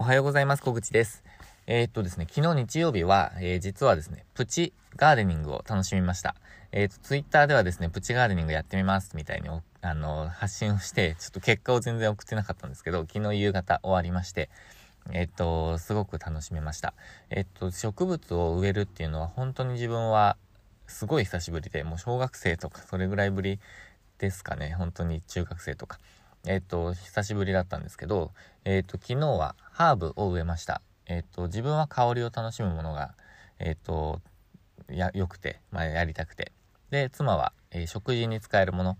おはようございます。小口です。えー、っとですね、昨日日曜日は、えー、実はですね、プチガーデニングを楽しみました。えー、っと、ツイッターではですね、プチガーデニングやってみますみたいに、あの、発信をして、ちょっと結果を全然送ってなかったんですけど、昨日夕方終わりまして、えっと、すごく楽しめました。えっと、植物を植えるっていうのは本当に自分はすごい久しぶりで、もう小学生とかそれぐらいぶりですかね。本当に中学生とか。えっ、と、久しぶりだったんですけど、えっ、と、昨日はハーブを植えました。えっ、と、自分は香りを楽しむものが、えっ、と、や、良くて、まあ、やりたくて。で、妻は、え食事に使えるもの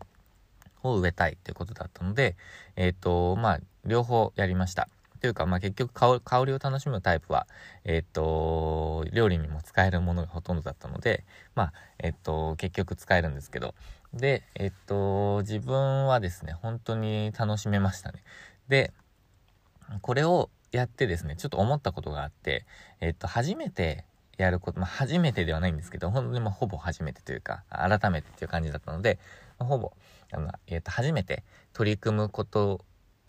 を植えたいということだったので、えっ、と、まあ、両方やりました。というか、まあ、結局香りを楽しむタイプは、えっ、と、料理にも使えるものがほとんどだったので、まあ、えっ、と、結局使えるんですけど、で、えっと、自分はですね、本当に楽しめましたね。で、これをやってですね、ちょっと思ったことがあって、えっと、初めてやること、まあ、初めてではないんですけど、本当にもうほぼ初めてというか、改めてっていう感じだったので、ま、ほぼ、あの、えっと、初めて取り組むこと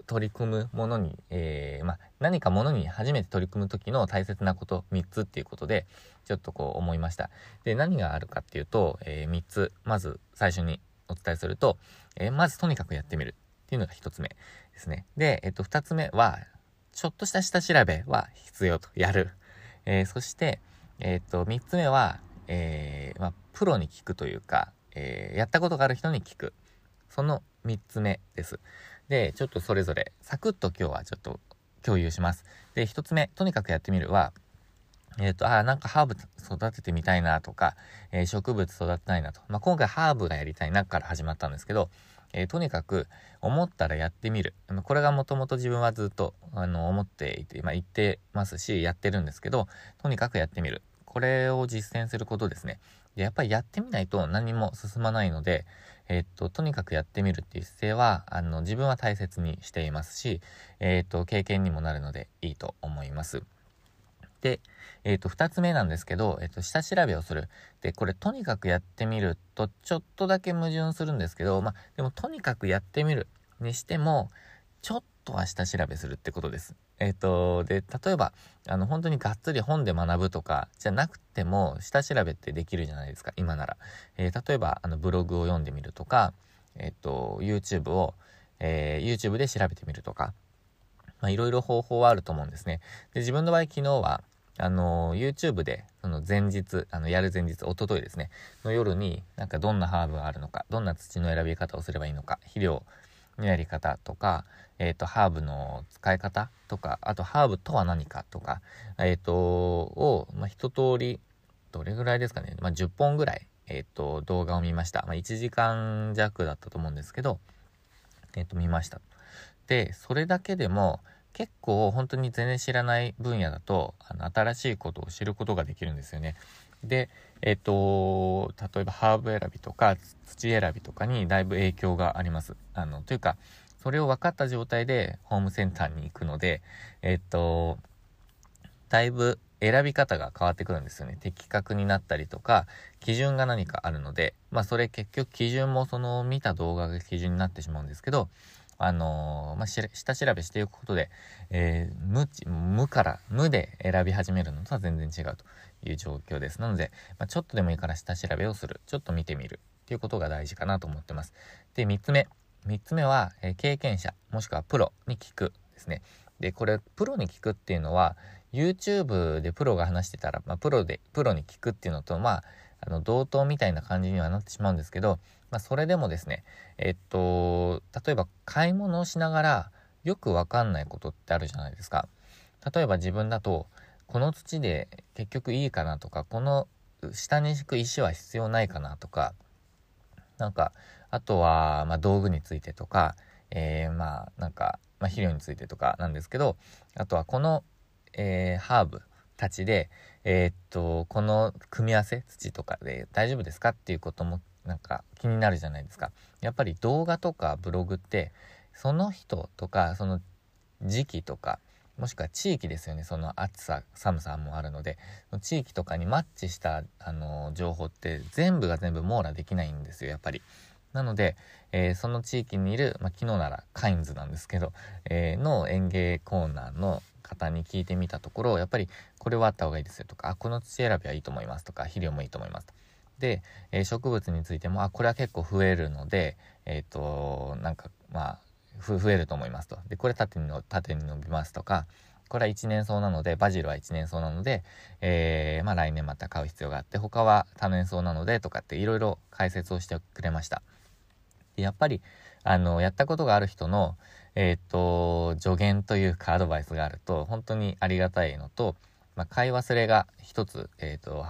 取り組むものに、えー、まあ、何かものに初めて取り組む時の大切なこと3つっていうことで、ちょっとこう思いました。で、何があるかっていうと、えー、3つ、まず最初にお伝えすると、えー、まずとにかくやってみるっていうのが1つ目ですね。で、えっ、と、2つ目は、ちょっとした下調べは必要と、やる。えそして、えっ、と、3つ目は、えまあ、プロに聞くというか、えやったことがある人に聞く。その3つ目です。で、ちょっとそれぞれ、サクッと今日はちょっと共有します。で、一つ目、とにかくやってみるは、えっ、ー、と、あ、なんかハーブ育ててみたいなとか、えー、植物育てたいなと。まあ、今回ハーブがやりたいなから始まったんですけど、えー、とにかく思ったらやってみる。これがもともと自分はずっと、あの、思っていて、まあ、言ってますし、やってるんですけど、とにかくやってみる。これを実践することですね。で、やっぱりやってみないと何も進まないので、えっと、とにかくやってみるっていう姿勢は、あの、自分は大切にしていますし、えっと、経験にもなるのでいいと思います。で、えっ、と、二つ目なんですけど、えっ、と、下調べをする。で、これ、とにかくやってみると、ちょっとだけ矛盾するんですけど、まあ、でも、とにかくやってみるにしても、ちょっとは下調べするってことです。えっ、ー、と、で、例えば、あの、本当にがっつり本で学ぶとか、じゃなくても、下調べってできるじゃないですか、今なら。えー、例えば、あの、ブログを読んでみるとか、えっ、ー、と、YouTube を、え YouTube で調べてみるとか、まあ、いろいろ方法はあると思うんですね。で、自分の場合、昨日は、あの、YouTube で、その前日、あの、やる前日、おとといですね、の夜に、なんかどんなハーブがあるのか、どんな土の選び方をすればいいのか、肥料のやり方とか、えっ、ー、と、ハーブの使い方とか、あと、ハーブとは何かとか、えっ、ー、と、を、まあ、一通り、どれぐらいですかね、まあ、10本ぐらい、えっ、ー、と、動画を見ました。まあ、1時間弱だったと思うんですけど、えっ、と、見ました。で、それだけでも、結構本当に全然知らない分野だと、あの、新しいことを知ることができるんですよね。で、えっ、と、例えばハーブ選びとか土選びとかにだいぶ影響があります。あの、というか、それを分かった状態でホームセンターに行くので、えっと、だいぶ選び方が変わってくるんですよね。的確になったりとか、基準が何かあるので、まあそれ結局基準もその見た動画が基準になってしまうんですけど、あのー、まあ、下調べしていくことで、えー、無、無から、無で選び始めるのとは全然違うという状況です。なので、まあ、ちょっとでもいいから下調べをする。ちょっと見てみる。っていうことが大事かなと思ってます。で、3つ目。3つ目は、えー、経験者、もしくはプロに聞くですね。で、これ、プロに聞くっていうのは、YouTube でプロが話してたら、まあ、プロで、プロに聞くっていうのと、まあ、あの、同等みたいな感じにはなってしまうんですけど、まあ、それでもですね、えっと、例えば買い物をしながら、よくわかんないことってあるじゃないですか。例えば自分だと、この土で結局いいかなとか、この下に敷く石は必要ないかなとか、なんか、あとは、ま、道具についてとか、えー、まあ、なんか、まあ、肥料についてとかなんですけど、あとはこの、えー、ハーブたちで、えー、っと、この組み合わせ、土とかで大丈夫ですかっていうことも、なんか気になるじゃないですか。やっぱり動画とかブログって、その人とか、その時期とか、もしくは地域ですよね。その暑さ、寒さもあるので、地域とかにマッチした、あの、情報って全部が全部網羅できないんですよ、やっぱり。なので、えー、その地域にいる、まあ、昨日ならカインズなんですけど、えー、の園芸コーナーの方に聞いてみたところ、やっぱりこれはあった方がいいですよとか、あ、この土選びはいいと思いますとか、肥料もいいと思いますと。で、えー、植物についても、あ、これは結構増えるので、えっ、ー、と、なんか、まあ、増えると思いますと。で、これ縦にの縦に伸びますとか、これは一年草なので、バジルは一年草なので、えー、まあ来年また買う必要があって、他は多年草なのでとかっていろいろ解説をしてくれました。やっぱり、あの、やったことがある人の、えっ、ー、と、助言というかアドバイスがあると、本当にありがたいのと、まあ、買い忘れが一つ、えっ、ー、と、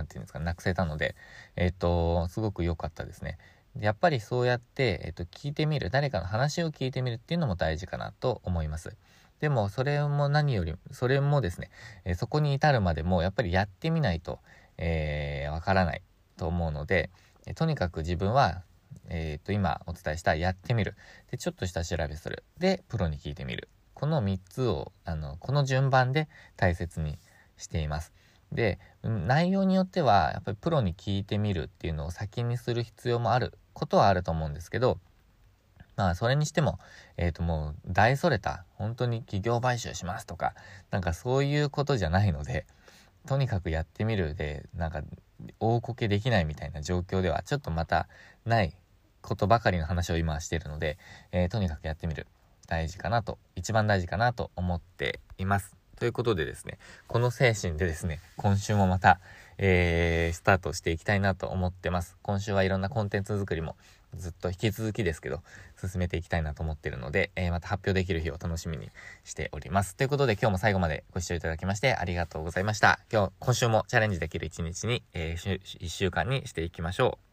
んていうんですか、なくせたので、えっ、ー、と、すごく良かったですね。やっぱりそうやって、えっ、と、聞いてみる、誰かの話を聞いてみるっていうのも大事かなと思います。でも、それも何より、それもですね、えそこに至るまでも、やっぱりやってみないと、えわからないと思うので、えとにかく自分はえっ、ー、と、今お伝えしたやってみる。で、ちょっとした調べする。で、プロに聞いてみる。この3つを、あの、この順番で大切にしています。で、内容によっては、やっぱりプロに聞いてみるっていうのを先にする必要もあることはあると思うんですけど、まあ、それにしても、えっ、ー、と、もう、大それた、本当に企業買収しますとか、なんかそういうことじゃないので、とにかくやってみるで、なんか、大こけできないみたいな状況では、ちょっとまたないことばかりの話を今しているので、えー、とにかくやってみる。大事かなと、一番大事かなと思っています。ということでですね、この精神でですね、今週もまた、えー、スタートしていきたいなと思ってます。今週はいろんなコンテンツ作りもずっと引き続きですけど、進めていきたいなと思ってるので、えー、また発表できる日を楽しみにしております。ということで今日も最後までご視聴いただきましてありがとうございました。今日、今週もチャレンジできる一日に、えー、1週間にしていきましょう。